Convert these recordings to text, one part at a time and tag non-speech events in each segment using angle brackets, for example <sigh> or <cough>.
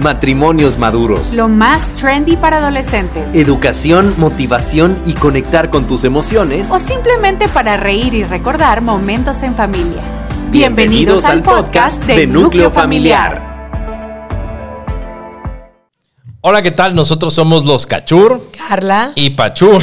Matrimonios maduros. Lo más trendy para adolescentes. Educación, motivación y conectar con tus emociones. O simplemente para reír y recordar momentos en familia. Bienvenidos, al podcast de Núcleo Familiar. Hola, ¿qué tal? Nosotros somos los Cachur Carla. y Pachur.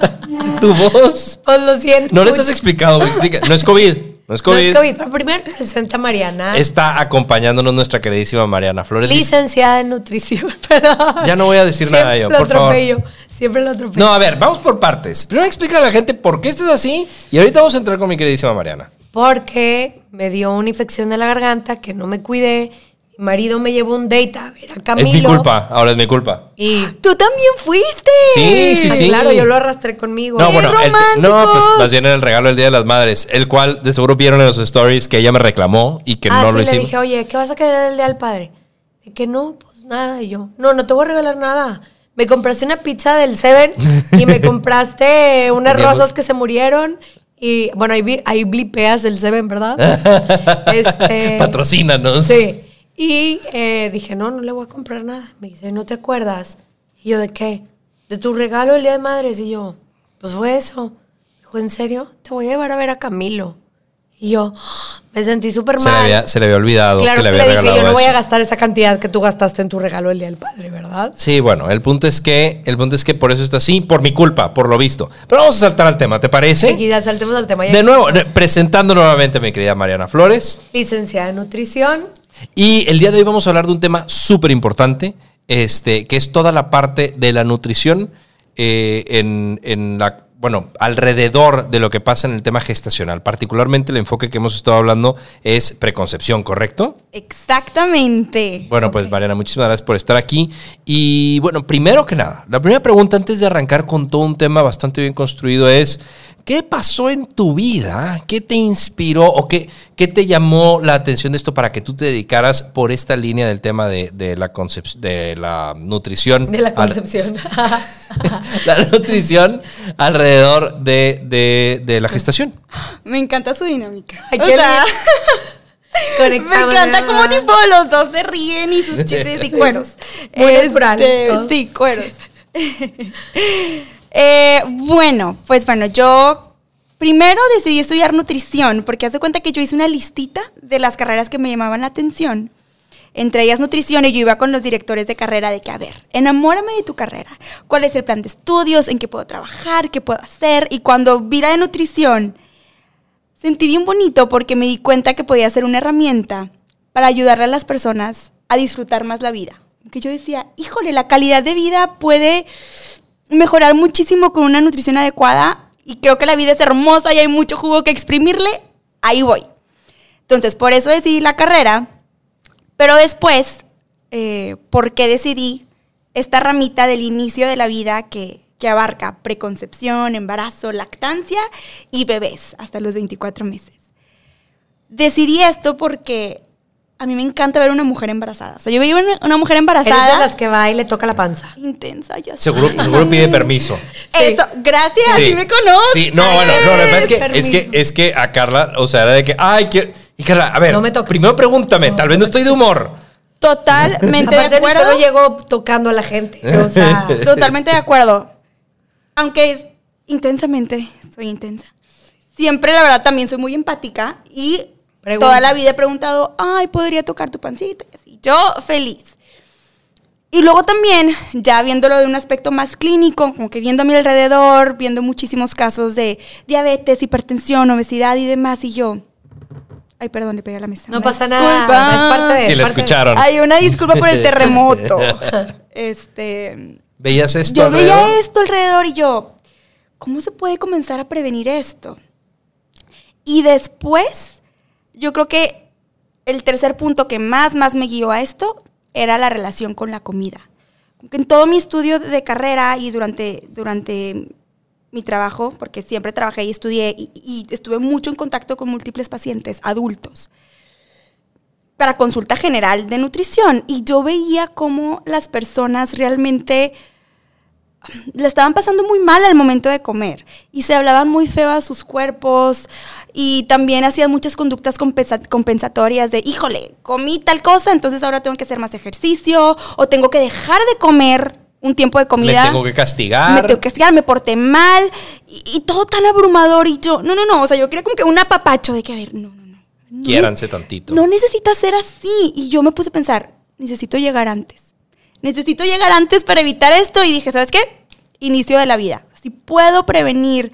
<laughs> ¿Tu voz? Pues lo siento. No les has explicado, me explica. No es COVID. No es No COVID. es COVID, pero primero <laughs> presenta Mariana. Está acompañándonos nuestra queridísima Mariana Flores. licenciada en nutrición. <laughs> Pero Ya no voy a decir nada yo, lo por favor. atropello, Siempre lo atropello. No, a ver, vamos por partes. Primero explica a la gente por qué estás así y ahorita vamos a entrar con mi queridísima Mariana. Porque me dio una infección de la garganta que no me cuidé. Mi marido me llevó un date a ver a Camilo. Es mi culpa, ahora es mi culpa. Y Tú también fuiste. Sí, sí, sí. claro, yo lo arrastré conmigo. No, bueno, el- no, pues más bien en el regalo del Día de las Madres, el cual de seguro vieron en los stories que ella me reclamó y que ah, no sí, lo le hicimos. dije, oye, ¿qué vas a querer del día del padre? Y que no, pues nada. Y yo, no, no te voy a regalar nada. Me compraste una pizza del Seven y me <laughs> compraste unas Teníamos- rosas que se murieron. Y bueno, ahí, vi- ahí blipeas el Seven, ¿verdad? <laughs> este, Patrocínanos. Sí. Y eh, dije, no, no le voy a comprar nada. Me dice, ¿no te acuerdas? Y yo, ¿de qué? De tu regalo el día de madres. Y yo, pues fue eso. Dijo, ¿en serio? Te voy a llevar a ver a Camilo. Y yo, ¡ah! me sentí súper Se le, mal. había, se le había olvidado Claro que le había le dije, regalado yo no voy a eso. gastar esa cantidad que tú gastaste en tu regalo el día del padre, ¿verdad? Sí, bueno, el punto es que el punto es que por eso está así, por mi culpa, por lo visto. Pero vamos a saltar al tema, ¿te parece? Aquí ya saltemos al tema. ya De nuevo, presentando nuevamente a mi querida Mariana Flores. Licenciada en nutrición. Y el día de hoy vamos a hablar de un tema súper importante, este, que es toda la parte de la nutrición eh, en, en la, bueno, alrededor de lo que pasa en el tema gestacional. Particularmente el enfoque que hemos estado hablando es preconcepción, ¿correcto? Exactamente. Bueno, pues Mariana, muchísimas gracias por estar aquí. Y bueno, primero que nada, la primera pregunta antes de arrancar con todo un tema bastante bien construido es, ¿qué pasó en tu vida? ¿Qué te inspiró o qué, qué te llamó la atención de esto para que tú te dedicaras por esta línea del tema de, de la, concep- de la nutrición? De la concepción. <laughs> la nutrición alrededor de, de- de la gestación. Me encanta su dinámica. Ay, o sea, <laughs> me encanta como tipo los dos se ríen y sus chistes y <laughs> cueros. Todo. Sí, cueros. Eh, bueno, pues bueno, yo primero decidí estudiar nutrición porque hace cuenta que yo hice una listita de las carreras que me llamaban la atención. Entre ellas nutrición y yo iba con los directores de carrera de que, a ver, enamórame de tu carrera. ¿Cuál es el plan de estudios? ¿En qué puedo trabajar? ¿Qué puedo hacer? Y cuando vi la de nutrición, sentí bien bonito porque me di cuenta que podía ser una herramienta para ayudarle a las personas a disfrutar más la vida. Que yo decía, híjole, la calidad de vida puede mejorar muchísimo con una nutrición adecuada y creo que la vida es hermosa y hay mucho jugo que exprimirle, ahí voy. Entonces, por eso decidí la carrera, pero después, eh, ¿por qué decidí esta ramita del inicio de la vida que, que abarca preconcepción, embarazo, lactancia y bebés hasta los 24 meses? Decidí esto porque a mí me encanta ver una mujer embarazada. O sea, yo veía una, una mujer Eres embarazada. de las que va y le toca la panza. Intensa, ya sé. Seguro, seguro pide permiso. <laughs> Eso, gracias, sí, me conoces. Sí, no, bueno, no, lo que pasa es que, Permiso. es que, es que a Carla, o sea, era de que, ay, quiero. Y Carla, a ver, No me toques. primero pregúntame, tal vez no estoy de humor. Totalmente de <laughs> acuerdo. no llegó tocando a la gente. O sea, <laughs> Totalmente de acuerdo. Aunque es intensamente, soy intensa. Siempre, la verdad, también soy muy empática y Pregunta. toda la vida he preguntado, ay, ¿podría tocar tu pancita? Y así, yo feliz. Y luego también, ya viéndolo de un aspecto más clínico, como que viendo a mi alrededor, viendo muchísimos casos de diabetes, hipertensión, obesidad y demás, y yo, ay, perdón, le pegué a la mesa. no Una pasa disculpa. nada. Es parte de. Si es la escucharon. Hay una disculpa por el terremoto. <laughs> Este, ¿Veías esto? yo alrededor? veía esto alrededor y yo, ¿cómo se puede comenzar a prevenir esto? Y después, yo creo que el tercer punto que más, más me guió a esto era la relación con la comida. En todo mi estudio de carrera y durante, durante mi trabajo, porque siempre trabajé y estudié y, y estuve mucho en contacto con múltiples pacientes adultos para consulta general de nutrición y yo veía cómo las personas realmente le estaban pasando muy mal al momento de comer y se hablaban muy feo a sus cuerpos y también hacían muchas conductas compensa- compensatorias de, híjole, comí tal cosa, entonces ahora tengo que hacer más ejercicio o tengo que dejar de comer un tiempo de comida. Me tengo que castigar. Me tengo que castigar, me porté mal y, y todo tan abrumador y yo, no, no, no, o sea, yo quería como que un apapacho de que, a ver, no, no, no. no Quiéranse tantito. no necesitas ser así. Y yo me puse a pensar, necesito llegar antes. Necesito llegar antes para evitar esto. Y dije, ¿sabes qué? Inicio de la vida. Si puedo prevenir,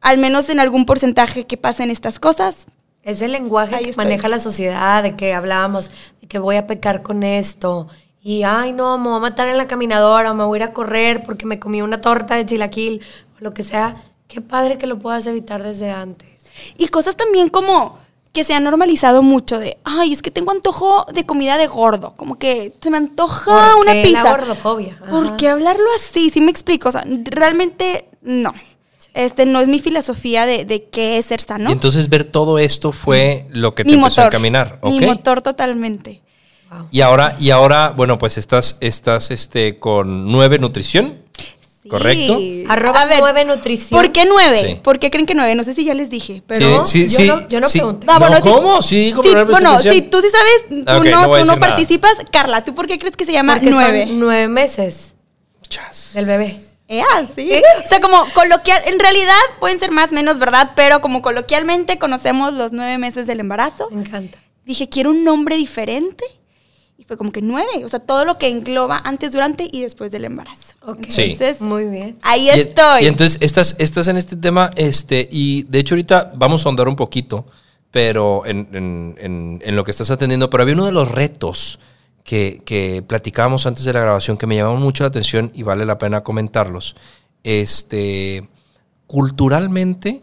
al menos en algún porcentaje que pasen estas cosas, Es el lenguaje que maneja la sociedad, de que hablábamos, de que voy a pecar con esto. Y, ay, no, me voy a matar en la caminadora, o me voy a ir a correr porque me comí una torta de chilaquil, o lo que sea. Qué padre que lo puedas evitar desde antes. Y cosas también como que se han normalizado mucho de, ay, es que tengo antojo de comida de gordo, como que se me antoja ¿Por una qué pizza. la gordofobia? Ajá. ¿Por qué hablarlo así? Sí me explico, o sea, realmente no. Este no es mi filosofía de, de qué es ser sano. Y entonces ver todo esto fue lo que te mi empezó motor. a caminar. Mi motor totalmente. Y ahora, y ahora, bueno, pues estás, estás este, con nueve nutrición. ¿Correcto? Arroba nueve nutrición. ¿Por qué nueve? Sí. ¿Por qué creen que nueve? No sé si ya les dije, pero... sí, yo sí, no- yo no sí. pregunté. Bueno, No, sí. ¿Cómo? Sí, dijo bueno, si tú sí sabes, tú no, tú no nada. participas. Carla, ¿tú por qué crees que se llama Porque nueve? son nueve meses Chas. del bebé. Eh, sí. O sea, como coloquial, en realidad pueden ser más, menos, ¿verdad? Pero como coloquialmente conocemos los nueve meses del embarazo, Me encanta. dije, quiero un nombre diferente. Y fue como que nueve. O sea, todo lo que engloba antes, durante y después del embarazo. Ok. Sí. Entonces, Muy bien. ahí Y- estoy. Y, entonces estás, estás en este tema, este, y de hecho ahorita vamos a ahondar un poquito, pero en, en- en- en lo que estás atendiendo, pero había uno de los retos que, que platicábamos antes de la grabación que me llamaron mucho la atención y vale la pena comentarlos. Este, culturalmente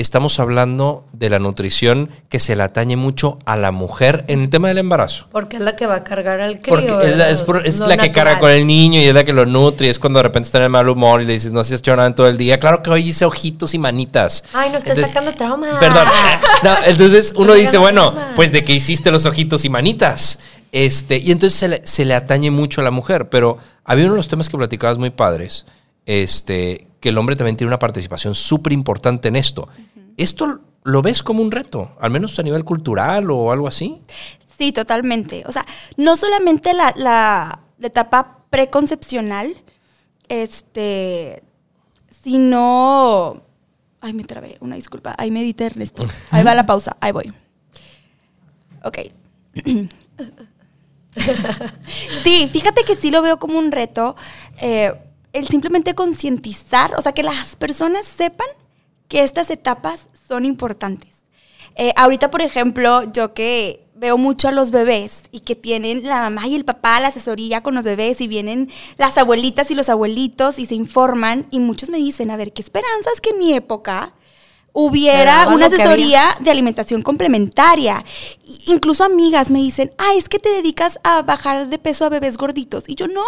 estamos hablando de la nutrición que se le atañe mucho a la mujer en el tema del embarazo. Porque es la que va a cargar al crío. Porque es la, la que carga con el niño y es la que lo nutre. Y es cuando de repente está en el mal humor y le dices, no has hecho nada en todo el día. Claro que hoy hice ojitos y manitas. Ay, no estás Entonces- sacando trauma. Perdón. <laughs> No, entonces uno No dice, bueno, trauma. pues de que hiciste los ojitos y manitas. Este, y entonces se le, se le atañe mucho a la mujer. Pero había uno de los temas que platicabas muy padres. Este, que el hombre también tiene una participación súper importante en esto. ¿Esto lo ves como un reto? Al menos a nivel cultural o algo así. Sí, totalmente. O sea, no solamente la, la- la etapa preconcepcional, este, sino... Ay, me trabé, una disculpa. Ahí me Ernesto. Ahí va la pausa, ahí voy. Ok. <laughs> sí, fíjate que sí lo veo como un reto. eh, el simplemente concientizar, o sea, que las personas sepan que estas etapas son importantes. Eh, ahorita, por ejemplo, yo que veo mucho a los bebés y que tienen la mamá y el papá la asesoría con los bebés y vienen las abuelitas y los abuelitos y se informan y muchos me dicen, a ver, qué esperanzas que en mi época hubiera una asesoría de alimentación complementaria. I- Incluso amigas me dicen, ah, es que te dedicas a bajar de peso a bebés gorditos. Y yo, no.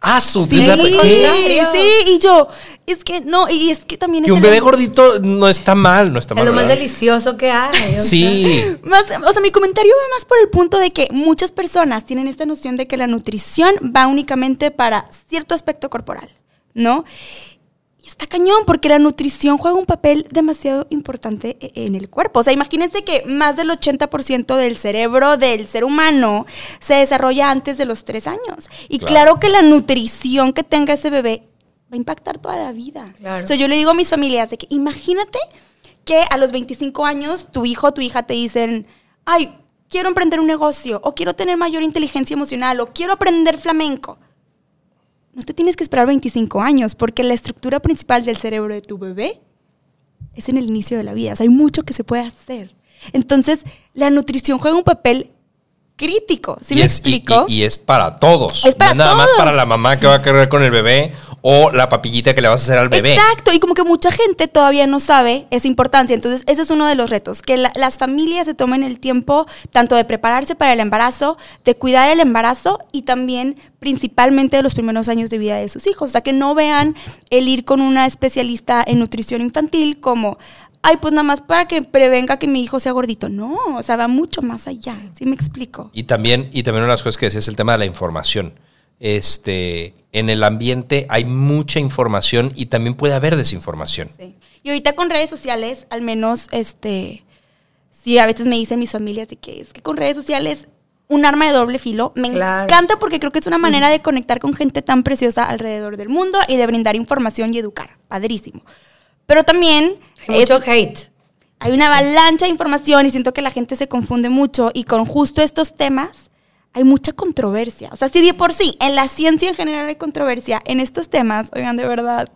Ah, su Sí, la- sí, ¿qué? y yo, es que no, y es que también Que es un el- bebé gordito no está mal, no está Es mal. lo más ¿verdad? delicioso que hay. o sea. Sí. Más, o sea, mi comentario va más por el punto de que muchas personas tienen esta noción de que la nutrición va únicamente para cierto aspecto corporal, ¿no? Está cañón, porque la nutrición juega un papel demasiado importante e- en el cuerpo. O sea, imagínense que más del 80% del cerebro del ser humano se desarrolla antes de los tres años. Y Claro. claro, que la nutrición que tenga ese bebé va a impactar toda la vida. Claro. O sea, yo le digo a mis familias de que imagínate que a los 25 años tu hijo o tu hija te dicen, ay, quiero emprender un negocio, o quiero tener mayor inteligencia emocional, o quiero aprender flamenco. No te tienes que esperar 25 años, porque la estructura principal del cerebro de tu bebé es en el inicio de la vida. O sea, hay mucho que se puede hacer. Entonces, la nutrición juega un papel crítico. ¿Sí y me es, explico? Y, y es para todos. Es para no es nada más para la mamá que va a cargar con el bebé o la papillita que le vas a hacer al bebé. Exacto, y como que mucha gente todavía no sabe esa importancia. Entonces, ese es uno de los retos, que la- las familias se tomen el tiempo tanto de prepararse para el embarazo, de cuidar el embarazo y también principalmente de los primeros años de vida de sus hijos. O sea, que no vean el ir con una especialista en nutrición infantil como, ay, pues nada más para que prevenga que mi hijo sea gordito. No, o sea, va mucho más allá. ¿Sí me explico? Y también, y también una de las cosas que decía es el tema de la información. Este, en el ambiente hay mucha información y también puede haber desinformación. Sí. Y ahorita con redes sociales, al menos, este, sí, a veces me dicen mis familias de que es que con redes sociales un arma de doble filo. Me Claro. encanta porque creo que es una manera de conectar con gente tan preciosa alrededor del mundo y de brindar información y educar. Padrísimo. Pero también Hay es- mucho hate. hay una avalancha de información y siento que la gente se confunde mucho y con justo estos temas hay mucha controversia. O sea, si de por sí en la ciencia en general hay controversia, en estos temas, oigan, de verdad,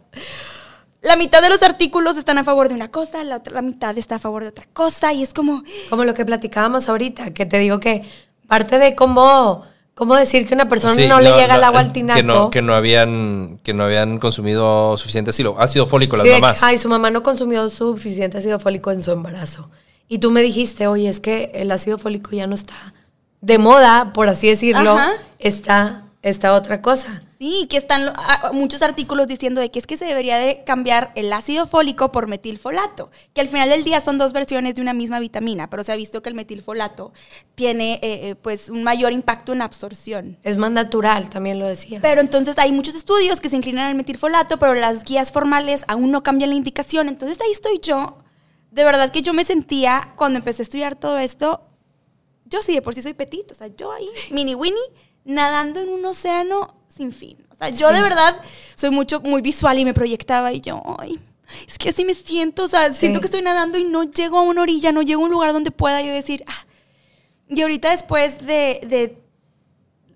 la mitad de los artículos están a favor de una cosa, la otra la mitad está a favor de otra cosa y es como, Como lo que platicábamos ahorita, que te digo que parte de cómo, cómo decir que una persona Sí, no, le lo- llega el lo- agua al tinaco. Que no, que no habían, que no habían consumido suficiente ácido, fólico las Sí, mamás. ay, su mamá no consumió suficiente ácido fólico en su embarazo. Y tú me dijiste, oye, es que el ácido fólico ya no está de moda, por así decirlo. Ajá. Está esta otra cosa. sí, que están muchos artículos diciendo de que es que se debería de cambiar el ácido fólico por metilfolato, que al final del día son dos versiones de una misma vitamina, pero se ha visto que el metilfolato tiene eh, eh, pues un mayor impacto en absorción. Es más natural, también lo decías. Pero entonces hay muchos estudios que se inclinan al metilfolato, pero las guías formales aún no cambian la indicación. Entonces ahí estoy yo. De verdad que yo me sentía, cuando empecé a estudiar todo esto, yo sí de por sí soy petito, o sea, yo ahí, mini Winnie, nadando en un océano sin fin. O sea, yo de verdad soy mucho, muy visual y me proyectaba y yo, ay, es que así me siento, o sea, siento que estoy nadando y no llego a una orilla, no llego a un lugar donde pueda yo decir, ah. Y ahorita después de, de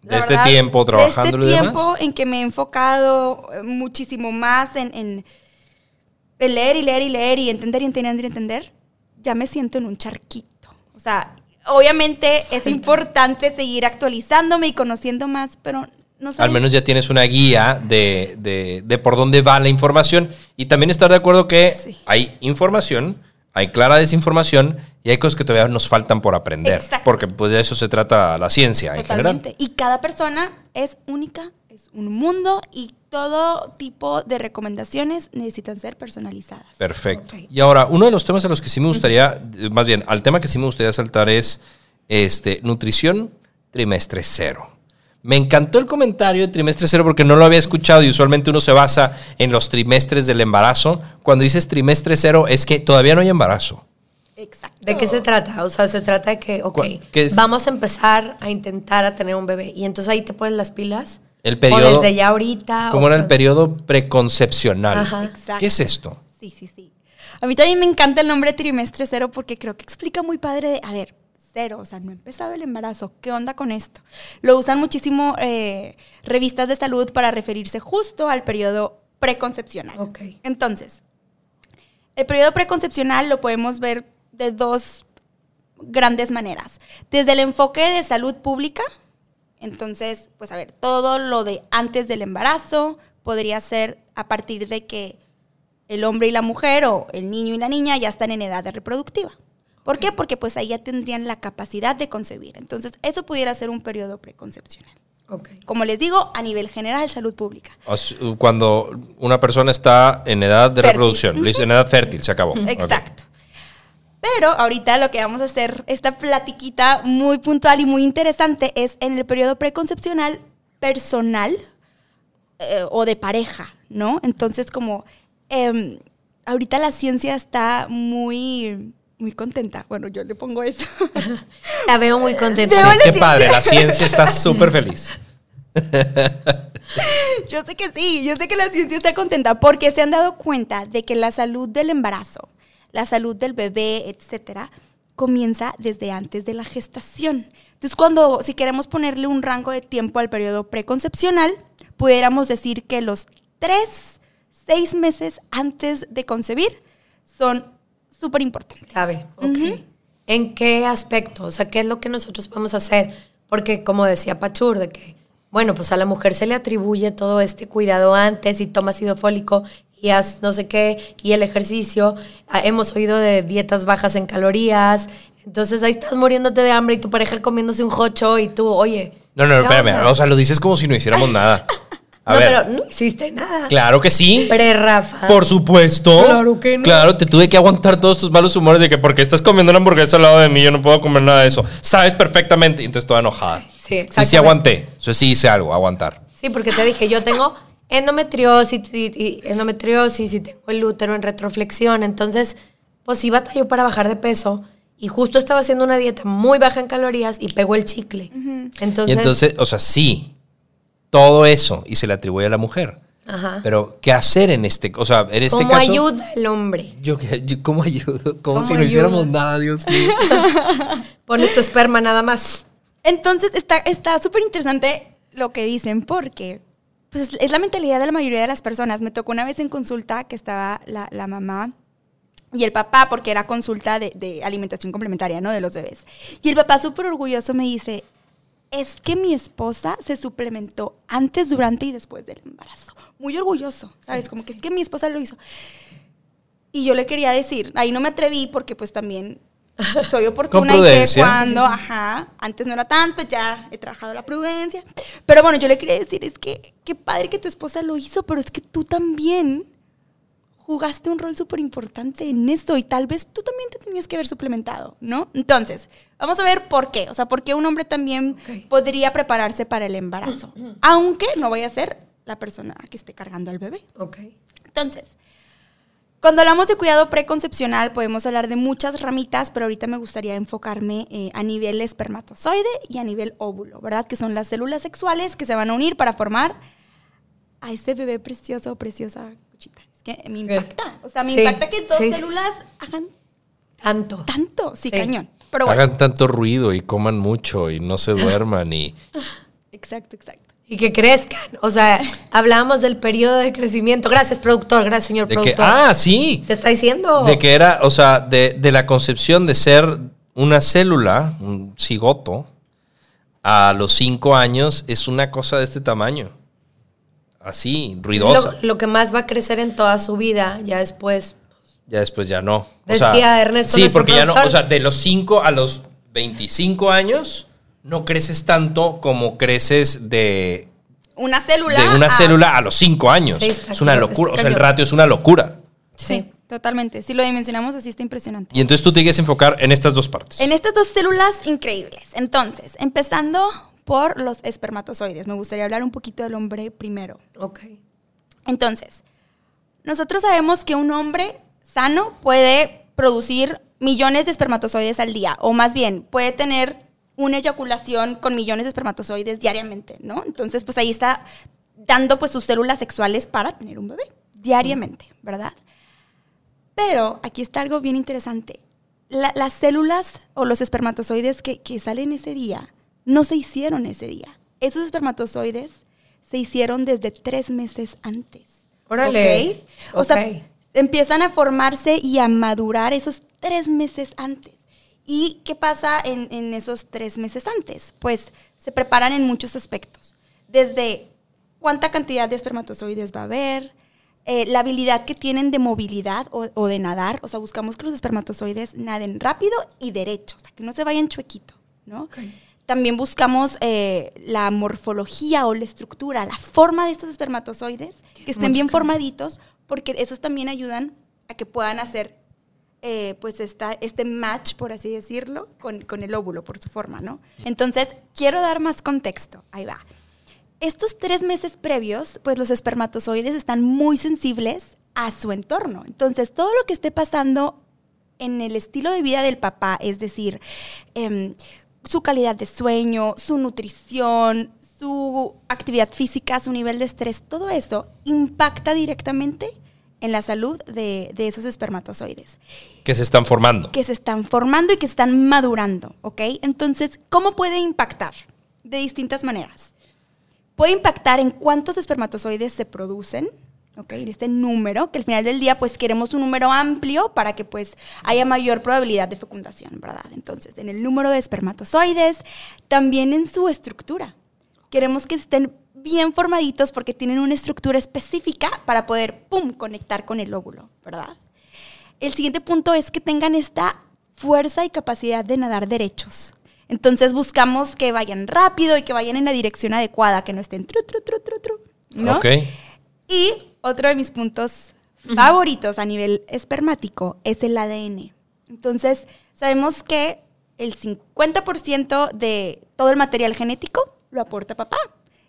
De este tiempo trabajándolo y De este demás. tiempo en que me he enfocado eh, muchísimo más en, en- en leer y leer y leer y entender y entender y entender, ya me siento en un charquito. O sea, obviamente es importante seguir actualizándome y conociendo más, pero no sé. Al menos ya tienes una guía de, de- de por dónde va la información y también estar de acuerdo que Sí. hay información, hay clara desinformación y hay cosas que todavía nos faltan por aprender. Exacto. Porque pues de eso se trata la ciencia en general. Totalmente. Y cada persona es única, es un mundo y todo tipo de recomendaciones necesitan ser personalizadas. Perfecto. Y ahora, uno de los temas a los que sí me gustaría, eh, más bien, al tema que sí me gustaría saltar es este, nutrición trimestre cero. Me encantó el comentario de trimestre cero porque no lo había escuchado y usualmente uno se basa en los trimestres del embarazo. Cuando dices trimestre cero es que todavía no hay embarazo. Exacto. ¿De qué se trata? O sea, se trata de que, ok, vamos a empezar a intentar a tener un bebé. Y entonces ahí te pones las pilas. El periodo. O desde ya ahorita. ¿Cómo o- era el periodo preconcepcional? Ajá. Exacto. ¿Qué es esto? Sí, sí, sí. A mí también me encanta el nombre trimestre cero porque creo que explica muy padre de, a ver, cero, o sea, no ha empezado el embarazo, ¿qué onda con esto? Lo usan muchísimo eh, revistas de salud para referirse justo al periodo preconcepcional. Ok. Entonces, el periodo preconcepcional lo podemos ver de dos grandes maneras. Desde el enfoque de salud pública, entonces, pues a ver, todo lo de antes del embarazo podría ser a partir de que el hombre y la mujer o el niño y la niña ya están en edad de reproductiva. ¿Por qué? Porque pues ahí ya tendrían la capacidad de concebir. Entonces, eso pudiera ser un periodo preconcepcional. Ok. Como les digo, a nivel general, salud pública. Cuando una persona está en edad de Fértil. reproducción, en edad fértil, se acabó. Exacto. Pero ahorita lo que vamos a hacer, esta platiquita muy puntual y muy interesante, es en el periodo preconcepcional personal eh, o de pareja, ¿no? Entonces, como em, ahorita la ciencia está muy, muy contenta. Bueno, yo le pongo eso. <laughs> La veo muy contenta. Sí, qué padre, la ciencia está <laughs> súper feliz. Yo sé que sí, yo sé que la ciencia está contenta porque se han dado cuenta de que la salud del embarazo, la salud del bebé, etcétera, comienza desde antes de la gestación. Entonces, cuando, si queremos ponerle un rango de tiempo al periodo preconcepcional, pudiéramos decir que los tres, seis meses antes de concebir son súper importantes. Ok. ¿En qué aspecto? O sea, ¿qué es lo que nosotros podemos hacer? Porque como decía Pachur, de que, bueno, pues a la mujer se le atribuye todo este cuidado antes y toma ácido fólico y haz no sé qué, y el ejercicio. Ah, Hemos oído de dietas bajas en calorías. Entonces ahí estás muriéndote de hambre y tu pareja comiéndose un jocho y tú, oye. No, no, ¿qué espérame. onda? O sea, lo dices como si no hiciéramos nada. <laughs> A no, ver. pero no hiciste nada. Claro que sí. Pre Rafa. Por supuesto. Claro que no. Claro, te tuve que aguantar todos tus malos humores de que porque estás comiendo una hamburguesa al lado de mí, yo no puedo comer nada de eso. Sabes perfectamente. Y entonces toda enojada. Sí, Sí, sí exactamente. aguanté. Eso sí hice algo, aguantar. Sí, porque te dije, yo tengo endometriosis endometriosis y tengo el útero en retroflexión. Entonces, pues sí batalló para bajar de peso. Y justo estaba haciendo una dieta muy baja en calorías y pegó el chicle. Entonces, y entonces, o sea, sí. Todo eso. Y se le atribuye a la mujer. ajá. Pero, ¿qué hacer en este O sea, en este ¿cómo caso. ayuda el hombre? Yo, yo- ¿Cómo ayudo? Como ¿Cómo si no hiciéramos nada, Dios mío. <laughs> Pones tu esperma nada más. Entonces está está súper interesante lo que dicen porque pues, es, es la mentalidad de la mayoría de las personas. Me tocó una vez en consulta que estaba la, la mamá y el papá, porque era consulta de, de alimentación complementaria, ¿no? De los bebés. Y el papá súper orgulloso me dice, es que mi esposa se suplementó antes, durante y después del embarazo. Muy orgulloso, ¿sabes? Como que es que mi esposa lo hizo. Y yo le quería decir, ahí no me atreví porque pues también <laughs> soy oportuna y sé cuándo, ajá, antes no era tanto, ya he trabajado la prudencia. Pero bueno, yo le quería decir, es que qué padre que tu esposa lo hizo, pero es que tú también jugaste un rol súper importante en esto y tal vez tú también te tenías que haber suplementado, ¿no? Entonces, vamos a ver por qué, o sea, por qué un hombre también podría prepararse para el embarazo, <clears throat> aunque no vaya a ser la persona que esté cargando al bebé. Ok. Entonces, cuando hablamos de cuidado preconcepcional, podemos hablar de muchas ramitas, pero ahorita me gustaría enfocarme eh, a nivel espermatozoide y a nivel óvulo, ¿verdad? Que son las células sexuales que se van a unir para formar a ese bebé precioso preciosa cuchita. Es que me impacta. O sea, me Sí, impacta que dos sí. células hagan Tanto. tanto. Sí, Sí. cañón. Pero bueno, Hagan tanto ruido y coman mucho y no se duerman y. <laughs> exacto, exacto. Y que crezcan. O sea, hablábamos del periodo de crecimiento. Gracias, productor. Gracias, señor De que, productor. ah, sí. Te está diciendo. De que era, o sea, de, de la concepción de ser una célula, un cigoto, a los cinco años es una cosa de este tamaño. Así, ruidosa. Lo, lo que más va a crecer en toda su vida, ya después. Ya después ya no. O Decía sea, Ernesto, Sí, porque ya no, o sea, de los 5 a los 25 años no creces tanto como creces de, Una célula. de una a- célula a los 5 años. Sí, está es una locura, está o sea, el ratio es una locura. Sí, totalmente. Si lo dimensionamos así está impresionante. Y entonces tú te quieres enfocar en estas dos partes. En estas dos células increíbles. Entonces, empezando por los espermatozoides. Me gustaría hablar un poquito del hombre primero. Ok. Entonces, nosotros sabemos que un hombre sano puede producir millones de espermatozoides al día, o más bien, puede tener una eyaculación con millones de espermatozoides diariamente, ¿no? Entonces, pues ahí está dando pues sus células sexuales para tener un bebé, diariamente, ¿verdad? Pero aquí está algo bien interesante. La- las células o los espermatozoides que, que salen ese día no se hicieron ese día. Esos espermatozoides se hicieron desde tres meses antes. Órale. ¿Ok? O sea, empiezan a formarse y a madurar esos tres meses antes. ¿Y qué pasa en, en esos tres meses antes? Pues se preparan en muchos aspectos. Desde cuánta cantidad de espermatozoides va a haber, eh, la habilidad que tienen de movilidad o, o de nadar. O sea, buscamos que los espermatozoides naden rápido y derecho, o sea, que no se vayan chuequito, ¿no? También buscamos eh, la morfología o la estructura, la forma de estos espermatozoides, que estén bien formaditos, porque esos también ayudan a que puedan hacer eh, pues este match, por así decirlo, con, con el óvulo, por su forma, ¿no? Entonces, quiero dar más contexto. Ahí va. Estos tres meses previos, pues los espermatozoides están muy sensibles a su entorno. Entonces, todo lo que esté pasando en el estilo de vida del papá, es decir, em, su calidad de sueño, su nutrición, su actividad física, su nivel de estrés, todo eso impacta directamente en la salud de, de esos espermatozoides Que se están formando. que se están formando y que están madurando, ¿ok? Entonces, ¿cómo puede impactar? De distintas maneras. Puede impactar en cuántos espermatozoides se producen, ¿ok? En este número, que al final del día, pues queremos un número amplio para que pues haya mayor probabilidad de fecundación, ¿verdad? Entonces, en el número de espermatozoides, también en su estructura. Queremos que estén bien formaditos porque tienen una estructura específica para poder, ¡pum!, conectar con el óvulo, ¿verdad? El siguiente punto es que tengan esta fuerza y capacidad de nadar derechos. Entonces buscamos que vayan rápido y que vayan en la dirección adecuada, que no estén tru, tru, tru, tru, tru, ¿no? Ok. Y otro de mis puntos favoritos a nivel espermático es el ADN. Entonces, sabemos que el 50% de todo el material genético lo aporta papá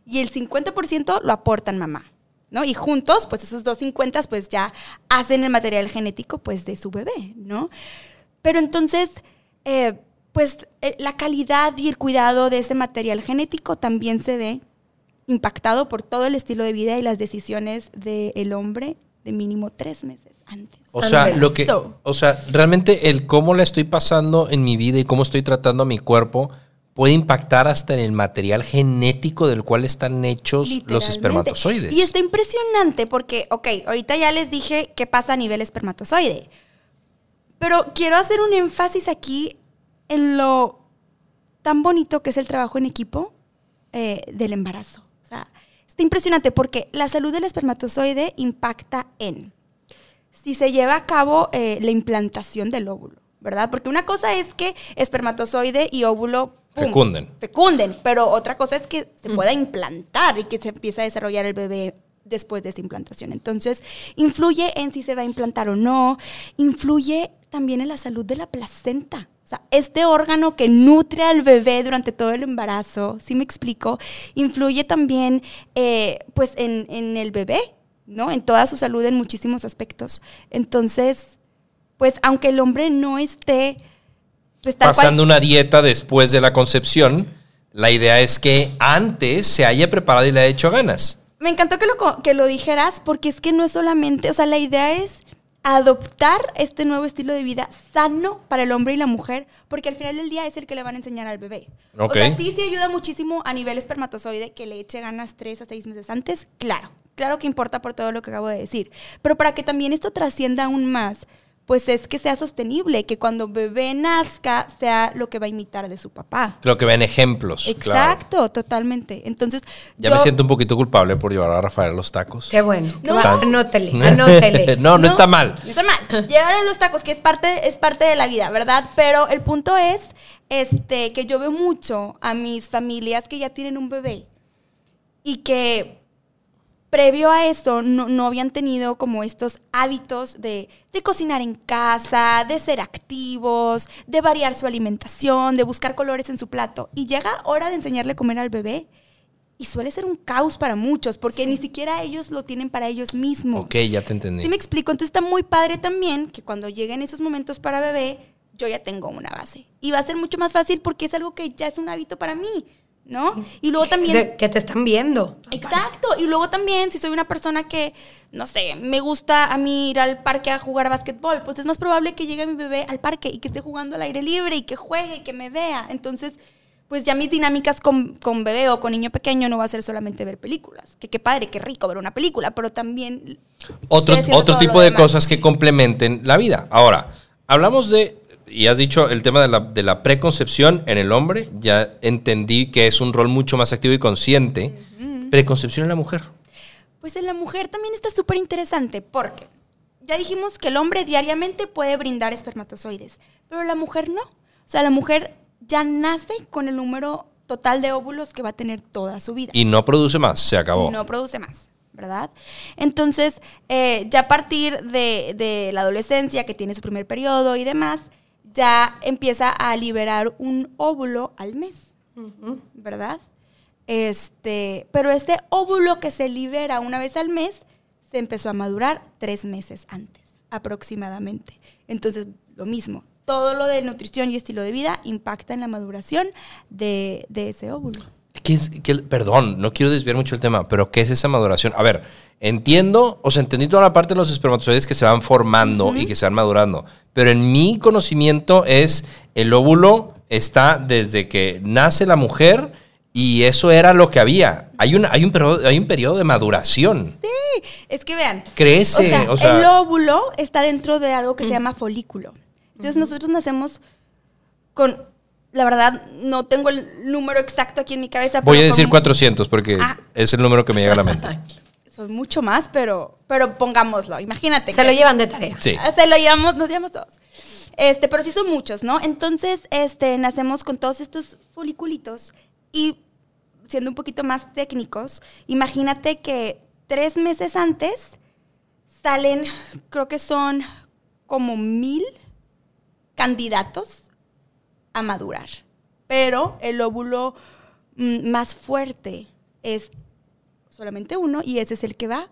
y el 50% lo aportan mamá. ¿No? Y juntos, pues esos dos 50 pues ya hacen el material genético pues de su bebé, ¿no? Pero entonces, eh, pues eh, la calidad y el cuidado de ese material genético también se ve impactado por todo el estilo de vida y las decisiones del hombre de mínimo tres meses antes. O sea, Antes. lo que, o sea, realmente el cómo la estoy pasando en mi vida y cómo estoy tratando a mi cuerpo puede impactar hasta en el material genético del cual están hechos los espermatozoides. Y está impresionante porque, ok, ahorita ya les dije qué pasa a nivel espermatozoide. Pero quiero hacer un énfasis aquí en lo tan bonito que es el trabajo en equipo eh, del embarazo. O sea, está impresionante porque la salud del espermatozoide impacta en si se lleva a cabo eh, la implantación del óvulo, ¿verdad? Porque una cosa es que espermatozoide y óvulo ¡pum! Fecunden. fecunden, pero otra cosa es que se pueda implantar y que se empiece a desarrollar el bebé después de esa implantación. Entonces, influye en si se va a implantar o no, influye también en la salud de la placenta. O sea, este órgano que nutre al bebé durante todo el embarazo, ¿sí me explico? Influye también, eh, pues, en, en el bebé, ¿no? En toda su salud en muchísimos aspectos. Entonces, pues, aunque el hombre no esté, pues, cual- Pasando una dieta después de la concepción, la idea es que antes se haya preparado y le haya hecho ganas. Me encantó que lo, que lo dijeras porque es que no es solamente, o sea, la idea es adoptar este nuevo estilo de vida sano para el hombre y la mujer, porque al final del día es el que le van a enseñar al bebé. Ok. O sea, sí, sí ayuda muchísimo a nivel espermatozoide que le eche ganas tres a seis meses antes, claro, claro que importa por todo lo que acabo de decir, pero para que también esto trascienda aún más, pues es que sea sostenible, que cuando bebé nazca sea lo que va a imitar de su papá. Creo que ven ejemplos. claro. Exacto, totalmente. Entonces, Ya yo- me siento un poquito culpable por llevar a Rafael a los tacos. Qué bueno. No. Anótele, <laughs> anótele. <laughs> no, no, está mal. No está mal. Llegar a los tacos, que es parte, es parte de la vida, ¿verdad? Pero el punto es este, que yo veo mucho a mis familias que ya tienen un bebé y que previo a eso no, no habían tenido como estos hábitos de, de cocinar en casa, de ser activos, de variar su alimentación, de buscar colores en su plato. Y llega hora de enseñarle a comer al bebé. Y suele ser un caos para muchos, porque ni siquiera ellos lo tienen para ellos mismos. Ok, ya te entendí. Sí me explico, entonces está muy padre también que cuando lleguen esos momentos para bebé, yo ya tengo una base. Y va a ser mucho más fácil porque es algo que ya es un hábito para mí, ¿no? Y luego también... De- que te están viendo. Exacto, y luego también si soy una persona que, no sé, me gusta a mí ir al parque a jugar básquetbol, pues es más probable que llegue mi bebé al parque y que esté jugando al aire libre y que juegue y que me vea. Entonces, pues ya mis dinámicas con, con bebé o con niño pequeño no va a ser solamente ver películas. Que qué padre, qué rico ver una película, pero también... Otro, otro tipo de demás. cosas que complementen la vida. Ahora, hablamos de, y has dicho el tema de la, de la preconcepción en el hombre, ya entendí que es un rol mucho más activo y consciente. Preconcepción en la mujer. Pues en la mujer también está súper interesante porque ya dijimos que el hombre diariamente puede brindar espermatozoides, pero la mujer no. O sea, la mujer ya nace con el número total de óvulos que va a tener toda su vida. Y no produce más, se acabó. No produce más, ¿verdad? Entonces, eh, ya a partir de, de la adolescencia, que tiene su primer periodo y demás, ya empieza a liberar un óvulo al mes, ¿verdad? Este, pero ese óvulo que se libera una vez al mes se empezó a madurar tres meses antes, aproximadamente. Entonces, lo mismo, todo lo de nutrición y estilo de vida impacta en la maduración de, de ese óvulo. ¿Qué es- qué- perdón, no quiero desviar mucho el tema, pero ¿qué es esa maduración? A ver, entiendo, o sea, entendí toda la parte de los espermatozoides que se van formando y que se van madurando, pero en mi conocimiento es el óvulo está desde que nace la mujer y eso era lo que había. Hay, una, hay, un, periodo, hay un periodo de maduración. Es que vean, Crece, o sea, o sea- el óvulo está dentro de algo que se llama folículo. Entonces nosotros nacemos con la verdad, no tengo el número exacto aquí en mi cabeza. Voy a decir como- 400 porque Ah. es el número que me llega a la mente. Son mucho más, pero, pero pongámoslo. Imagínate. Se que- lo llevan de tarea. Sí. Ah, Se lo llevamos, nos llevamos todos. Este, pero sí son muchos, ¿no? Entonces, este, nacemos con todos estos foliculitos y siendo un poquito más técnicos, imagínate que tres meses antes salen, creo que son como mil candidatos a madurar. Pero el óvulo mm, más fuerte es solamente uno y ese es el que va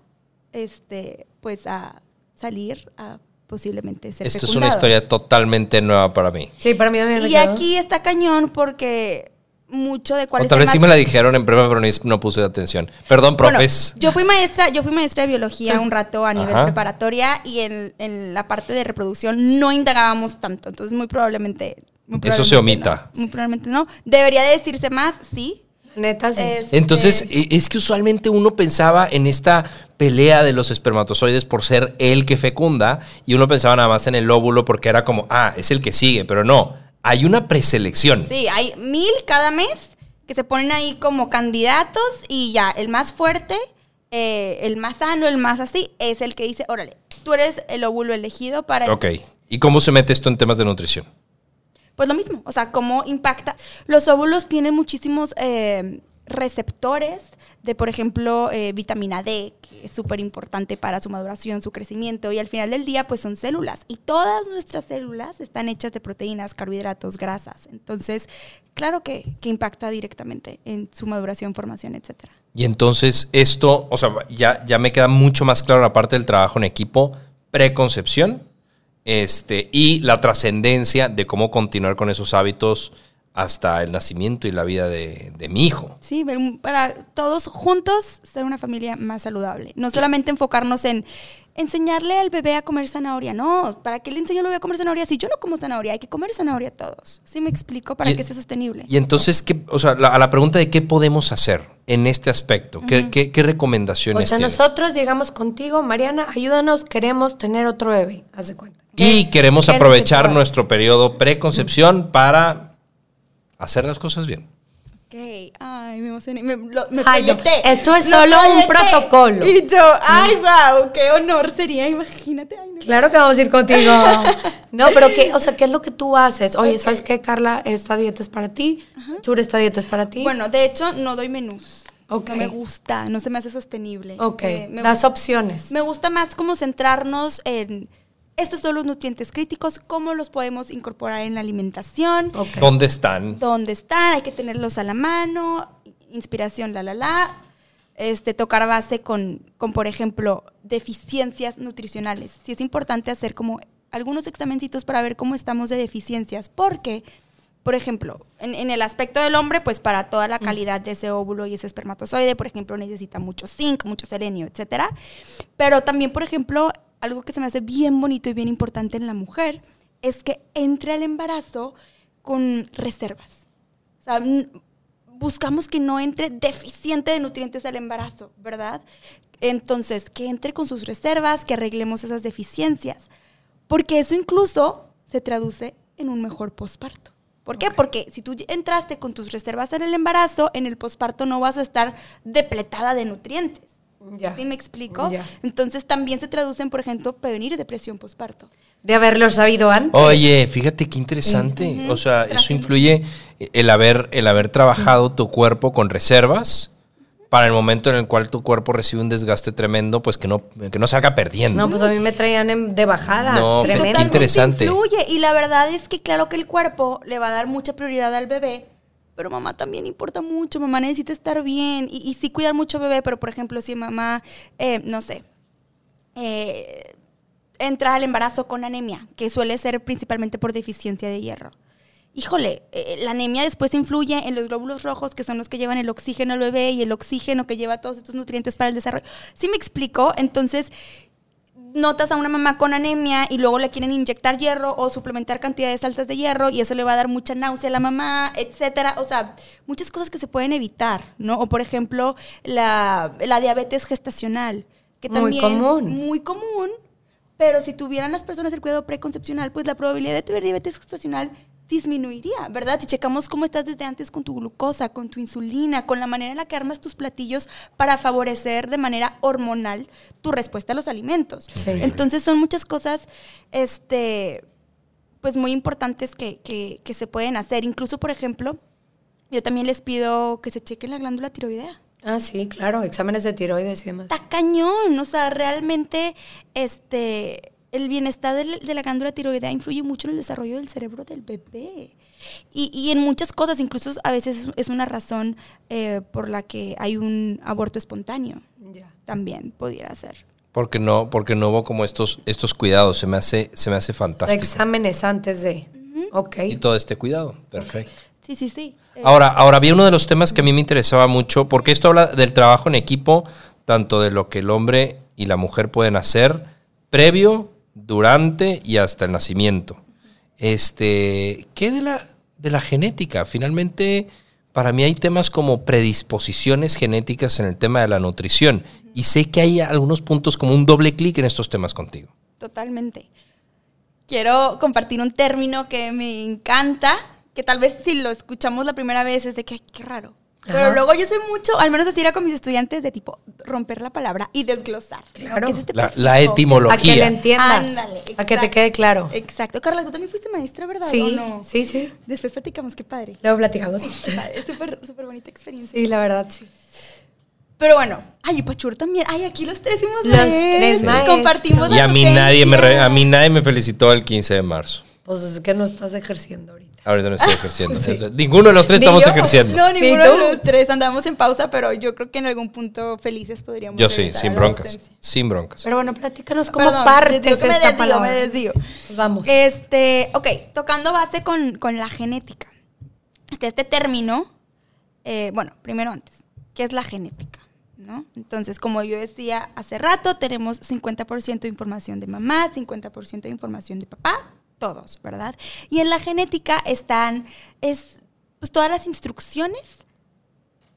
este, pues a salir a posiblemente ser Esto es una historia totalmente nueva para mí. Sí, para mí también. me Y quedó. aquí está cañón porque mucho de cuál O tal vez sí me la dijeron en prueba, pero no, no puse atención. Perdón, Bueno, profes. yo fui maestra, yo fui maestra de biología un rato a nivel Ajá. preparatoria y en, en la parte de reproducción no indagábamos tanto, entonces muy probablemente Eso se omita. no, muy probablemente no. Debería de decirse más, sí. Neta, sí. Este, Entonces, e- es que usualmente uno pensaba en esta pelea de los espermatozoides por ser el que fecunda y uno pensaba nada más en el óvulo porque era como, ah, es el que sigue, pero no, hay una preselección. Sí, hay mil cada mes que se ponen ahí como candidatos y ya, el más fuerte, eh, el más sano, el más así, es el que dice, órale, tú eres el óvulo elegido para... Ok. ¿Y cómo se mete esto en temas de nutrición? Pues lo mismo, o sea, cómo impacta. Los óvulos tienen muchísimos eh, receptores de, por ejemplo, eh, vitamina D, que es súper importante para su maduración, su crecimiento, y al final del día, pues son células. Y todas nuestras células están hechas de proteínas, carbohidratos, grasas. Entonces, claro que, que impacta directamente en su maduración, formación, etcétera. Y entonces esto, o sea, ya, ya me queda mucho más claro la parte del trabajo en equipo, preconcepción, este, y la trascendencia de cómo continuar con esos hábitos hasta el nacimiento y la vida de, de mi hijo. Sí, para todos juntos ser una familia más saludable. No solamente enfocarnos en enseñarle al bebé a comer zanahoria. No, ¿para qué le enseño al bebé a comer zanahoria? Si yo no como zanahoria, hay que comer zanahoria todos. ¿Sí me explico? Para Y- que sea sostenible. Y entonces, ¿qué, o sea, la- a la pregunta de qué podemos hacer en este aspecto, ¿qué, qué- qué O recomendaciones sea, tienes? nosotros llegamos contigo, Mariana, ayúdanos, queremos tener otro bebé. Haz de cuenta. Y ¿Qué- queremos aprovechar nuestro periodo preconcepción para hacer las cosas bien. Ok, ay, me emocioné, me, lo- me Ay, no, esto es Lo solo un protocolo. Y yo, ay, wow, qué honor sería, imagínate. ay, no. Claro que vamos a ir contigo. <laughs> No, pero qué, o sea, ¿qué es lo que tú haces? Oye, ¿sabes qué, Carla? Esta dieta es para ti. Chur, esta dieta es para ti. Bueno, de hecho, no doy menús. Ok. No me gusta, no se me hace sostenible. ok. Eh, me gusta- opciones. Me gusta más como centrarnos en estos son los nutrientes críticos, cómo los podemos incorporar en la alimentación. ¿Dónde están? dónde están, hay que tenerlos a la mano, inspiración, la, la, la. Este, tocar base con, con, por ejemplo, deficiencias nutricionales. Sí es importante hacer como algunos examencitos para ver cómo estamos de deficiencias, porque, por ejemplo, en, en el aspecto del hombre, pues para toda la calidad de ese óvulo y ese espermatozoide, por ejemplo, necesita mucho zinc, mucho selenio, etcétera. Pero también, por ejemplo, algo que se me hace bien bonito y bien importante en la mujer es que entre al embarazo con reservas. O sea, buscamos que no entre deficiente de nutrientes al embarazo, ¿verdad? Entonces, que entre con sus reservas, que arreglemos esas deficiencias, porque eso incluso se traduce en un mejor posparto. ¿Por qué? Porque si tú entraste con tus reservas en el embarazo, en el posparto no vas a estar depletada de nutrientes. Ya. ¿Sí me explico? Ya. Entonces también se traducen, por ejemplo, prevenir depresión posparto. De haberlo sabido antes. Oye, fíjate qué interesante. Ujú. O sea, eso Trascendente. influye el haber, el haber trabajado tu cuerpo con reservas para el momento en el cual tu cuerpo recibe un desgaste tremendo, pues que no, que no salga perdiendo. No, pues a mí me traían en- de bajada. No, tremendo. qué interesante. influye. Y la verdad es que claro que el cuerpo le va a dar mucha prioridad al bebé, pero mamá también importa mucho. Mamá necesita estar bien y, sí cuidar mucho bebé, pero por ejemplo, si mamá, eh, no sé, eh, entra al embarazo con anemia, que suele ser principalmente por deficiencia de hierro. Híjole, eh, la anemia después influye en los glóbulos rojos, que son los que llevan el oxígeno al bebé y el oxígeno que lleva todos estos nutrientes para el desarrollo. ¿Sí me explico? Entonces, notas a una mamá con anemia y luego le quieren inyectar hierro o suplementar cantidades altas de hierro y eso le va a dar mucha náusea a la mamá, etcétera. O sea, muchas cosas que se pueden evitar, ¿no? O por ejemplo, la, la diabetes gestacional, que Muy también común. muy común, pero si tuvieran las personas el cuidado preconcepcional, pues la probabilidad de tener diabetes gestacional disminuiría, ¿verdad? Si checamos cómo estás desde antes con tu glucosa, con tu insulina, con la manera en la que armas tus platillos para favorecer de manera hormonal tu respuesta a los alimentos. Entonces son muchas cosas, este, pues muy importantes que, que, que se pueden hacer. Incluso, por ejemplo, yo también les pido que se chequen la glándula tiroidea. Ah, sí, claro, exámenes de tiroides y demás. Está cañón, o sea, realmente, este, el bienestar de, la glándula tiroidea influye mucho en el desarrollo del cerebro del bebé. Y, y en muchas cosas, incluso a veces es una razón eh, por la que hay un aborto espontáneo. También pudiera ser. Porque no, porque no hubo como estos, estos cuidados. Se me hace, se me hace fantástico. Exámenes antes de. Ok. Y todo este cuidado. Perfecto. Sí, sí, sí. Eh, Ahora, ahora había uno de los temas que a mí me interesaba mucho, porque esto habla del trabajo en equipo, tanto de lo que el hombre y la mujer pueden hacer previo, durante y hasta el nacimiento. Este, ¿qué de la, de la genética? Finalmente, para mí hay temas como predisposiciones genéticas en el tema de la nutrición. Y sé que hay algunos puntos como un doble clic en estos temas contigo. Totalmente. Quiero compartir un término que me encanta, que tal vez si lo escuchamos la primera vez es de que, "Ay, qué raro. Pero Ajá. luego yo soy mucho, al menos así era con mis estudiantes, de tipo romper la palabra y desglosar. Claro. ¿Qué es este La, la A que le etimología. entiendas. Ándale, a que te quede claro. Exacto. Carla, tú también fuiste maestra, ¿verdad? Sí, ¿O no? sí, sí. Después platicamos, qué padre. Luego platicamos. Qué padre, Es súper, súper bonita experiencia. Sí, la verdad, sí. Pero bueno, ay, y Pachur también. Ay, aquí los tres fuimos Los maestros. tres maestros. Compartimos Y la a mí nadie me, re- a mí nadie me felicitó el 15 de marzo. Pues es que no estás ejerciendo ahorita. Ahorita no estoy ejerciendo. Eso- Ninguno de los tres Ni estamos yo. ejerciendo. No, ninguno ¿Ni de los tres andamos en pausa, pero yo creo que en algún punto felices podríamos Yo sí, sin broncas. Sin broncas. Pero bueno, platícanos cómo Perdón, partes desvío, que me esta desvío, palabra. me desvío. Pues vamos. Este, ok, tocando base con, con la genética. Este, este término, eh, bueno, primero antes, ¿qué es la genética? ¿No? Entonces, como yo decía hace rato, tenemos 50% de información de mamá, 50% de información de papá, todos, ¿verdad? Y en la genética están, es, pues todas las instrucciones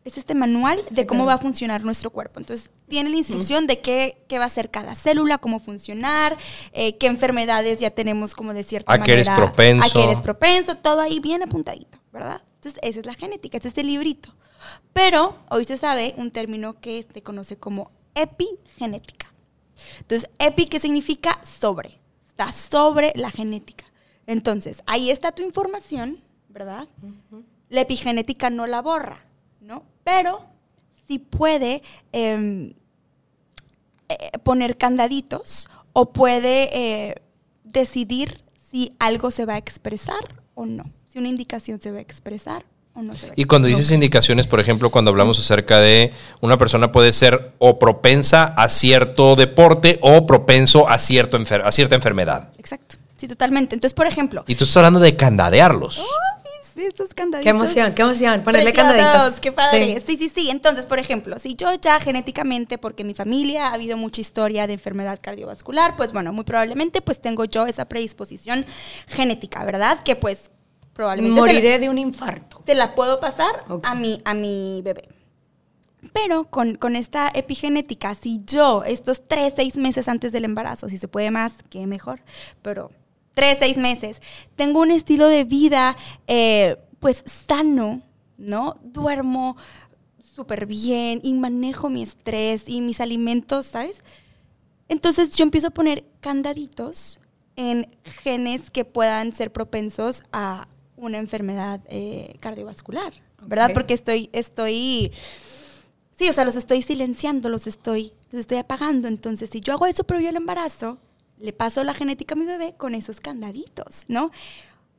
es este manual de cómo va a funcionar nuestro cuerpo. Entonces, tiene la instrucción de qué, qué va a ser cada célula, cómo funcionar, eh, qué enfermedades ya tenemos como de cierta A qué eres manera. propenso. A qué eres propenso, todo ahí bien apuntadito, ¿verdad? Entonces, esa es la genética, ese es el librito. Pero hoy se sabe un término que se conoce como epigenética. Entonces, epi, ¿qué significa? Sobre. Está sobre la genética. Entonces, ahí está tu información, ¿verdad? La epigenética no la borra, ¿no? Pero sí puede em, eh, poner candaditos o puede eh, decidir si algo se va a expresar o no. Si una indicación se va a expresar o no se va a Y cuando dices indicaciones, por ejemplo, cuando hablamos acerca de una persona puede ser o propensa a cierto deporte o propenso a, cierto enfer- a cierta enfermedad. Exacto. Sí, totalmente. Entonces, por ejemplo, Y tú estás hablando de candadearlos. Ay, sí, estos candaditos. Qué emoción, qué emoción. Ponerle candaditos. Qué padre. Sí. Sí. sí, sí, Entonces, por ejemplo, si yo ya genéticamente, porque en mi familia ha habido mucha historia de enfermedad cardiovascular, pues bueno, muy probablemente pues tengo yo esa predisposición genética, ¿verdad? Que pues probablemente se la- Moriré de un infarto. te la puedo pasar a, mi, a mi bebé. Pero con, con esta epigenética, si yo estos tres, seis meses antes del embarazo, si se puede más, qué mejor, pero tres, seis meses, tengo un estilo de vida eh, pues sano, ¿no? Duermo súper bien y manejo mi estrés y mis alimentos, ¿sabes? Entonces yo empiezo a poner candaditos en genes que puedan ser propensos a una enfermedad eh, cardiovascular, ¿verdad? Porque estoy, estoy, sí, o sea, los estoy silenciando, los estoy, los estoy apagando. Entonces, si yo hago eso previo al embarazo, le paso la genética a mi bebé con esos candaditos, ¿no?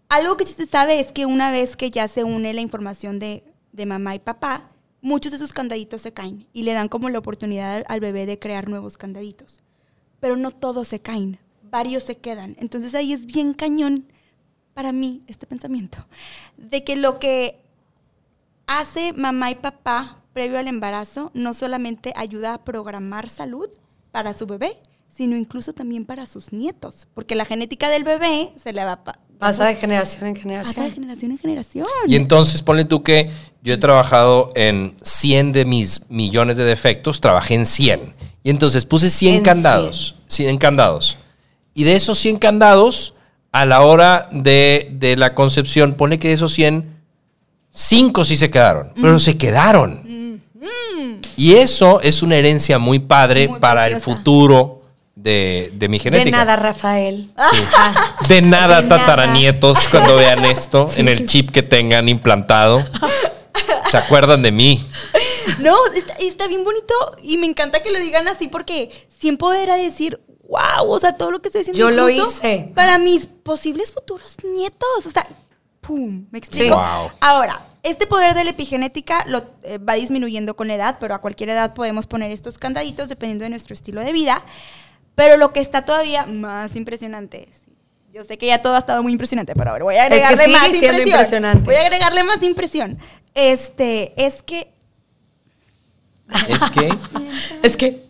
Algo que sí se sabe es que una vez que ya se une la información de, de mamá y papá, muchos de esos candaditos se caen y le dan como la oportunidad al, al bebé de crear nuevos candaditos. Pero no todos se caen, varios se quedan. Entonces ahí es bien cañón para mí este pensamiento de que lo que hace mamá y papá previo al embarazo no solamente ayuda a programar salud para su bebé, sino incluso también para sus nietos, porque la genética del bebé se le va a pa- Pasa de generación en pasa generación. de generación en generación. Y entonces ponle tú que yo he trabajado en 100 de mis millones de defectos, trabajé en 100. Y entonces puse 100 En candados. 100 candados. Y de esos 100 candados, a la hora de, de la concepción, pone que de esos 100, 5 sí se quedaron, pero se quedaron. Y eso es una herencia muy padre Muy para el futuro de, de mi De genética. nada, Rafael. Sí. Ah, De nada, De nada. tataranietos, cuando vean esto en el chip que tengan implantado. ¿Se acuerdan de mí? No, está, está bien bonito y me encanta que lo digan así porque siempre era decir, wow, o sea, todo lo que estoy haciendo. Yo lo hice. Para mis posibles futuros nietos. O sea, pum, ¿me explico? Sí. Wow. Ahora, este poder de la epigenética lo, eh, va disminuyendo con la edad, pero a cualquier edad podemos poner estos candaditos dependiendo de nuestro estilo de vida. Pero lo que está todavía más impresionante, yo sé que ya todo ha estado muy impresionante, pero ahora voy a Es que agregarle sigue más impresión. impresionante. Voy a agregarle más impresión. Este, es que Es que. es que.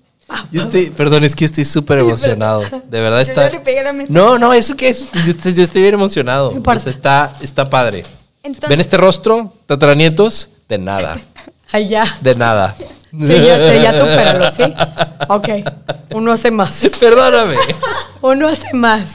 Yo estoy, perdón, es que estoy súper emocionado. De verdad <laughs> Yo está. ya le pegué a la mesa. No, no, eso que es. Yo estoy, yo estoy bien emocionado. importa. O sea, está, está padre. Entonces- ¿Ven este rostro, tataranietos? De nada. <laughs> Ay, ya. De nada. Sí, ya sé, ya <laughs> supéralo, ¿sí? Ok. Uno hace más. Perdóname. Uno hace más.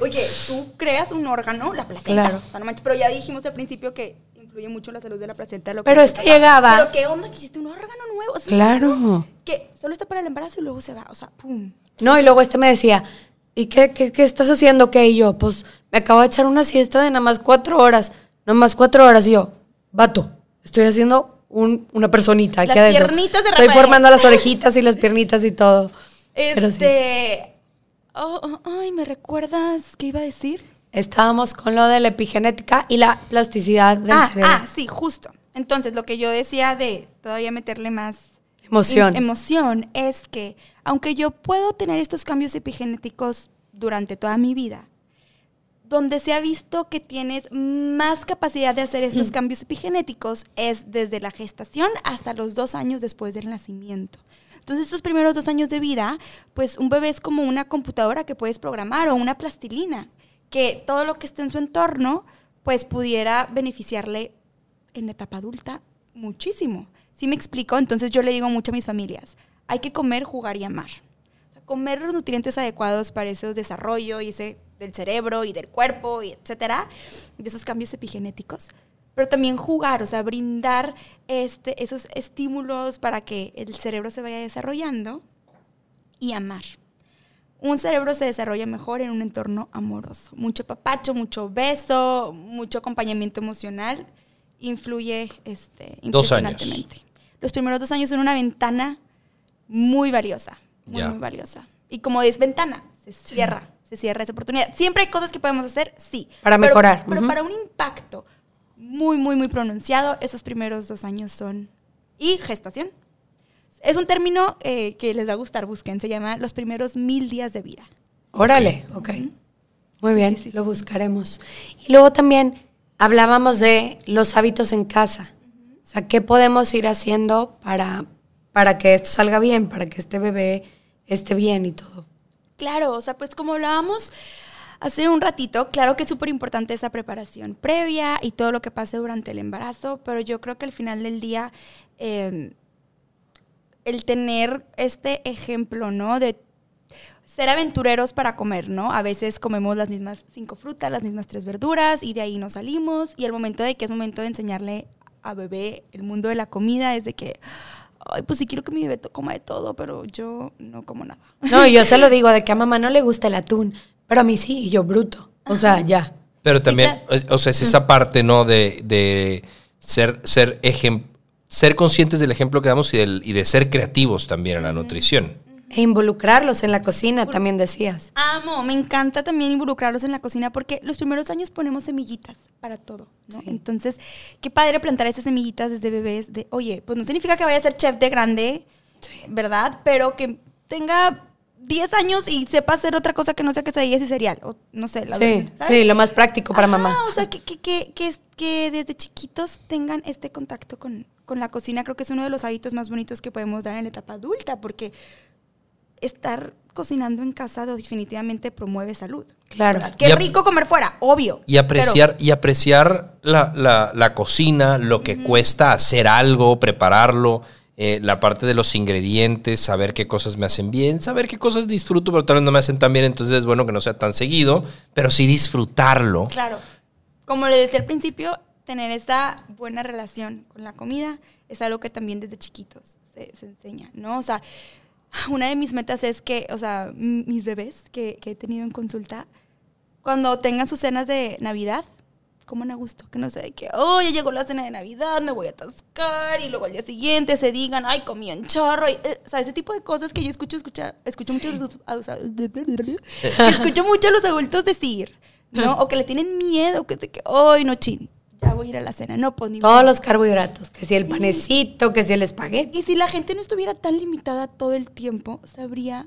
Oye, tú creas un órgano, la placenta. Claro. O sea, no manches, pero ya dijimos al principio que influye mucho la salud de la placenta. Lo que Pero toca. llegaba- Pero qué onda que hiciste un órgano nuevo. O sea, Claro. Que solo está para el embarazo y luego se va. O sea, pum. No, y luego este me decía, ¿y qué, qué, qué estás haciendo? ¿Qué? Y yo, pues me acabo de echar una siesta de nada más cuatro horas. Nada más cuatro horas. Y yo, vato, estoy haciendo un- una personita aquí Las adentro. piernitas de Estoy Rafael. formando las <laughs> orejitas y las piernitas y todo. Pero sí. Este. oh, oh, ay, ¿me recuerdas qué iba a decir? Estábamos con lo de la epigenética y la plasticidad del ah, cerebro. ah, sí, justo. Entonces, lo que yo decía de todavía meterle más Emoción. em- emoción es que, aunque yo puedo tener estos cambios epigenéticos durante toda mi vida, donde se ha visto que tienes más capacidad de hacer estos cambios epigenéticos es desde la gestación hasta los dos años después del nacimiento. Entonces, estos primeros dos años de vida, pues un bebé es como una computadora que puedes programar o una plastilina, que todo lo que esté en su entorno, pues pudiera beneficiarle en la etapa adulta muchísimo. ¿Sí me explico? Entonces yo le digo mucho a mis familias, hay que comer, jugar y amar. O sea, comer los nutrientes adecuados para ese desarrollo y ese del cerebro y del cuerpo y etcétera, de esos cambios epigenéticos. Pero también jugar, o sea, brindar este, esos estímulos para que el cerebro se vaya desarrollando y amar. Un cerebro se desarrolla mejor en un entorno amoroso. Mucho papacho, mucho beso, mucho acompañamiento emocional influye este, Dos años. impresionantemente. Los primeros dos años son una ventana muy valiosa, muy, muy valiosa. Y como es ventana, se cierra, se cierra esa oportunidad. Siempre hay cosas que podemos hacer, sí. Para Pero- mejorar, Pero para un impacto muy, muy, muy pronunciado, esos primeros dos años son... Y gestación. Es un término eh, que les va a gustar, busquen, se llama los primeros mil días de vida. Órale, ok. Muy bien, sí, sí, lo buscaremos. Y luego también hablábamos de los hábitos en casa. O sea, ¿qué podemos ir haciendo para, para que esto salga bien, para que este bebé esté bien y todo? Claro, o sea, pues como hablábamos hace un ratito, claro que es súper importante esa preparación previa y todo lo que pase durante el embarazo, pero yo creo que al final del día eh, el tener este ejemplo, ¿no? De ser aventureros para comer, ¿no? A veces comemos las mismas cinco frutas, las mismas tres verduras y de ahí nos salimos y el momento de que es momento de enseñarle a bebé el mundo de la comida es de que, ay, pues sí quiero que mi bebé coma de todo, pero yo no como nada. No, y yo se lo <laughs> digo de que a mamá no le gusta el atún, pero a mí sí, y yo bruto. O sea, ya. Pero también, o sea, es esa parte, ¿no? De, de ser, ser, ejem- ser conscientes del ejemplo que damos y, del- y de ser creativos también en la nutrición. E involucrarlos en la cocina, también decías. Amo, me encanta también involucrarlos en la cocina porque los primeros años ponemos semillitas para todo, ¿no? Entonces, qué padre plantar esas semillitas desde bebés de, oye, pues no significa que vaya a ser chef de grande, ¿verdad? Pero que tenga 10 años y sepa hacer otra cosa que no sea quesadillas y cereal, o no sé, la Sí, sí, lo más práctico para Ajá, mamá. O sea, que, que, que, que desde chiquitos tengan este contacto con, con la cocina. Creo que es uno de los hábitos más bonitos que podemos dar en la etapa adulta, porque estar cocinando en casa definitivamente promueve salud. Claro. ¿verdad? Qué rico comer fuera, obvio. Y apreciar, y apreciar la, la- la cocina, lo que cuesta hacer algo, prepararlo. eh, la parte de los ingredientes, saber qué cosas me hacen bien, saber qué cosas disfruto, pero tal vez no me hacen tan bien, entonces es bueno que no sea tan seguido, pero sí disfrutarlo. Claro. Como le decía al principio, tener esa buena relación con la comida es algo que también desde chiquitos se, se enseña, ¿no? O sea, una de mis metas es que, o sea, mis bebés que, que he tenido en consulta, cuando tengan sus cenas de Navidad, coman a gusto, que no sé de que, oh, ya llegó la cena de Navidad, me voy a atascar, y luego al día siguiente se digan, ay, comí un chorro, y, eh, o sea, ese tipo de cosas que yo escucho, escuchar, escucho mucho, a los- a los- que <laughs> <laughs> escucho mucho a los adultos decir, ¿no? <laughs> O que le tienen miedo, que que, ay, no, chin, ya voy a ir a la cena, no, pues ni Todos modo". los carbohidratos, que si el panecito, que si el espagueti. Y si la gente no estuviera tan limitada todo el tiempo, sabría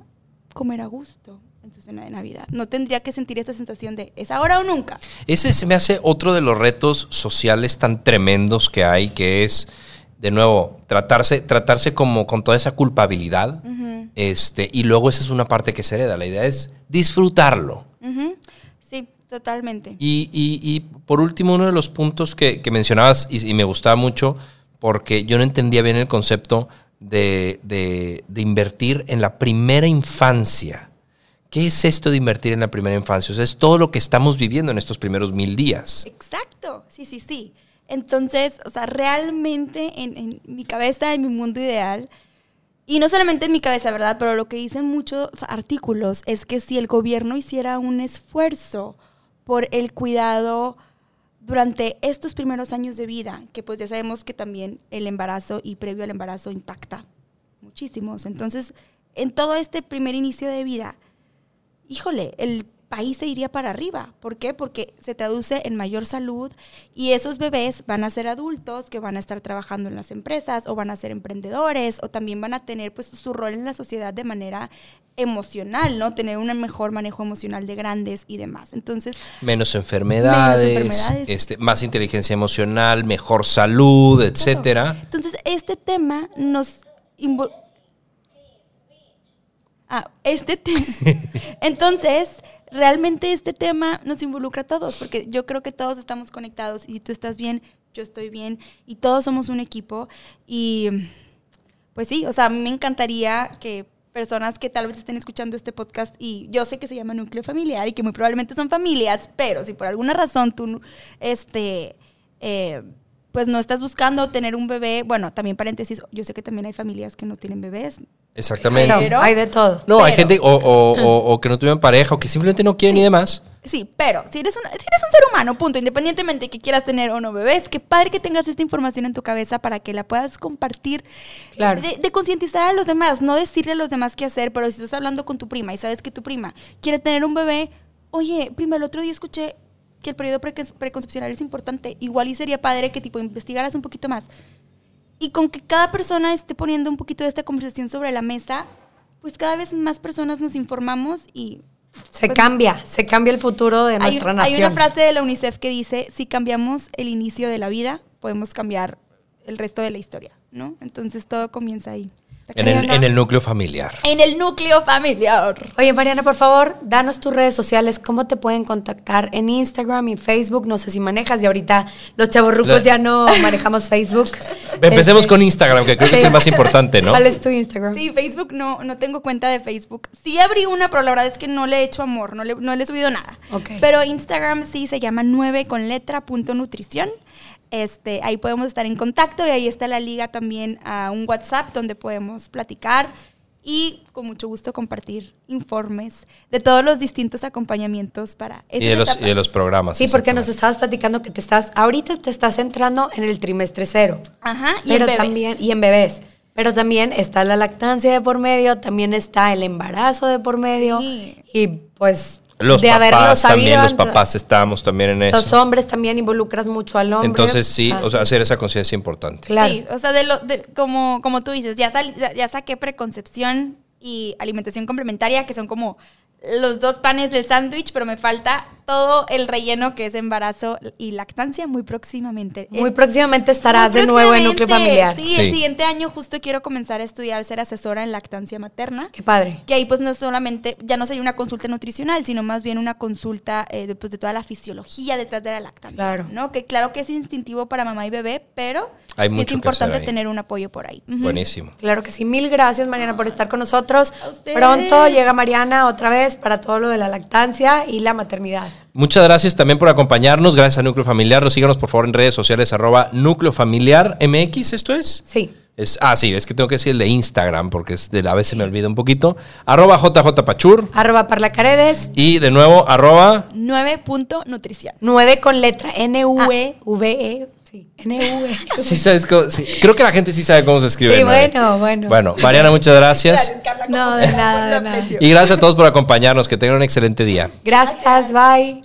comer a gusto en su cena de Navidad. No tendría que sentir esa sensación de es ahora o nunca. Ese se me hace otro de los retos sociales tan tremendos que hay, que es, de nuevo, tratarse, tratarse como con toda esa culpabilidad. este, y luego esa es una parte que se hereda. La idea es disfrutarlo. Totalmente. Y, y- y por último, uno de los puntos que, que mencionabas y, y me gustaba mucho, porque yo no entendía bien el concepto de, de- de invertir en la primera infancia. ¿Qué es esto de invertir en la primera infancia? O sea, es todo lo que estamos viviendo en estos primeros mil días. Exacto, sí, sí, sí. Entonces, o sea, realmente en, en mi cabeza, en mi mundo ideal, y no solamente en mi cabeza, ¿verdad? Pero lo que dicen muchos artículos es que si el gobierno hiciera un esfuerzo por el cuidado durante estos primeros años de vida, que pues ya sabemos que también el embarazo y previo al embarazo impacta muchísimos. Entonces, en todo este primer inicio de vida, híjole, el país se iría para arriba. ¿Por qué? Porque se traduce en mayor salud y esos bebés van a ser adultos que van a estar trabajando en las empresas o van a ser emprendedores o también van a tener pues su rol en la sociedad de manera emocional, ¿no? Tener un mejor manejo emocional de grandes y demás. Entonces, Menos enfermedades, enfermedades. Este, más inteligencia emocional, mejor salud, etcétera. Entonces, este tema nos Ah, este tema. <laughs> Entonces, realmente este tema nos involucra a todos, porque yo creo que todos estamos conectados y si tú estás bien, yo estoy bien y todos somos un equipo y pues sí, o sea, a mí me encantaría que personas que tal vez estén escuchando este podcast y yo sé que se llama núcleo familiar y que muy probablemente son familias, pero si por alguna razón tú, este, eh, pues no estás buscando tener un bebé, bueno, también paréntesis, yo sé que también hay familias que no tienen bebés. Exactamente. Pero hay de todo. no, hay gente o, o- o- o que no tuvieron pareja o que simplemente no quieren y demás. Sí, pero si eres, una- si eres un ser humano, punto, independientemente de que quieras tener o no bebés, qué padre que tengas esta información en tu cabeza para que la puedas compartir. Claro. De, de concientizar a los demás, no decirle a los demás qué hacer, pero si estás hablando con tu prima y sabes que tu prima quiere tener un bebé, oye, prima, el otro día escuché que el periodo preque- preconcepcional es importante, igual y sería padre que tipo investigaras un poquito más. Y con que cada persona esté poniendo un poquito de esta conversación sobre la mesa, pues cada vez más personas nos informamos y Se Pues- cambia, se cambia el futuro de hay, nuestra hay nación. una frase de la UNICEF que dice, si cambiamos el inicio de la vida, podemos cambiar el resto de la historia, ¿no? Entonces todo comienza ahí. En el, en el núcleo familiar. En el núcleo familiar. Oye, Mariana, por favor, danos tus redes sociales, cómo te pueden contactar en Instagram y Facebook, no sé si manejas, y ahorita los chavorrucos La- ya no manejamos Facebook. <laughs> Empecemos Este, con Instagram, que creo que es el más importante, ¿no? ¿Cuál es tu Instagram? Sí, Facebook no, no tengo cuenta de Facebook. Sí abrí una, pero la verdad es que no le he hecho amor, no le, no le he subido nada. Ok. Pero Instagram sí se llama 9 con letra punto nutrición. Este, ahí podemos estar en contacto y ahí está la liga también a un WhatsApp donde podemos platicar y con mucho gusto compartir informes de todos los distintos acompañamientos para Y de, estas los, y de los programas. Sí, porque nos estabas platicando que te estás, ahorita te estás entrando en el trimestre cero. Ajá, y pero en bebés. también, y en bebés. Pero también está la lactancia de por medio, también está el embarazo de por medio. Sí. Y pues Los de haberlo papás sabido también, los papás estábamos también en eso. Los hombres también involucras mucho al hombre. Entonces sí, Ah, o sea, hacer esa conciencia es importante. claro. Sí, o sea, de lo, de- como, como tú dices, ya, sal- ya, ya saqué preconcepción y alimentación complementaria, que son como los dos panes del sándwich, pero me falta todo el relleno que es embarazo y lactancia muy próximamente. Muy Eh, próximamente estarás muy de nuevo en núcleo familiar. Sí, Sí. el siguiente año justo quiero comenzar a estudiar ser asesora en lactancia materna. Qué padre. Que ahí pues no solamente, ya no sería una consulta nutricional, sino más bien una consulta eh, de, pues, de toda la fisiología detrás de la lactancia. Claro. ¿no? Que claro que es instintivo para mamá y bebé, pero Hay sí mucho es importante tener un apoyo por ahí. Buenísimo. Claro que sí. Mil gracias, Mariana, por estar con nosotros. A ustedes. Pronto llega Mariana otra vez para todo lo de la lactancia y la maternidad. Muchas gracias también por acompañarnos. Gracias a Núcleo Familiar. Síganos por favor en redes sociales, arroba Núcleo Familiar MX, ¿esto es? Sí. Es, ah, sí, es que tengo que decir el de Instagram porque es de, a veces me olvida un poquito. Arroba JJ Pachur. Arroba Parlacaredes. Y de nuevo, arroba. 9 punto nutrición. 9 con letra N-U-E-V-E. Sí, N-U-E. <laughs> Sí, sabes cómo- sí, Creo que la gente sí sabe cómo se escribe. Sí, nueve. bueno, bueno. Bueno, Mariana, muchas gracias. No, de nada, de nada. Y gracias a todos por acompañarnos. Que tengan un excelente día. Gracias, bye.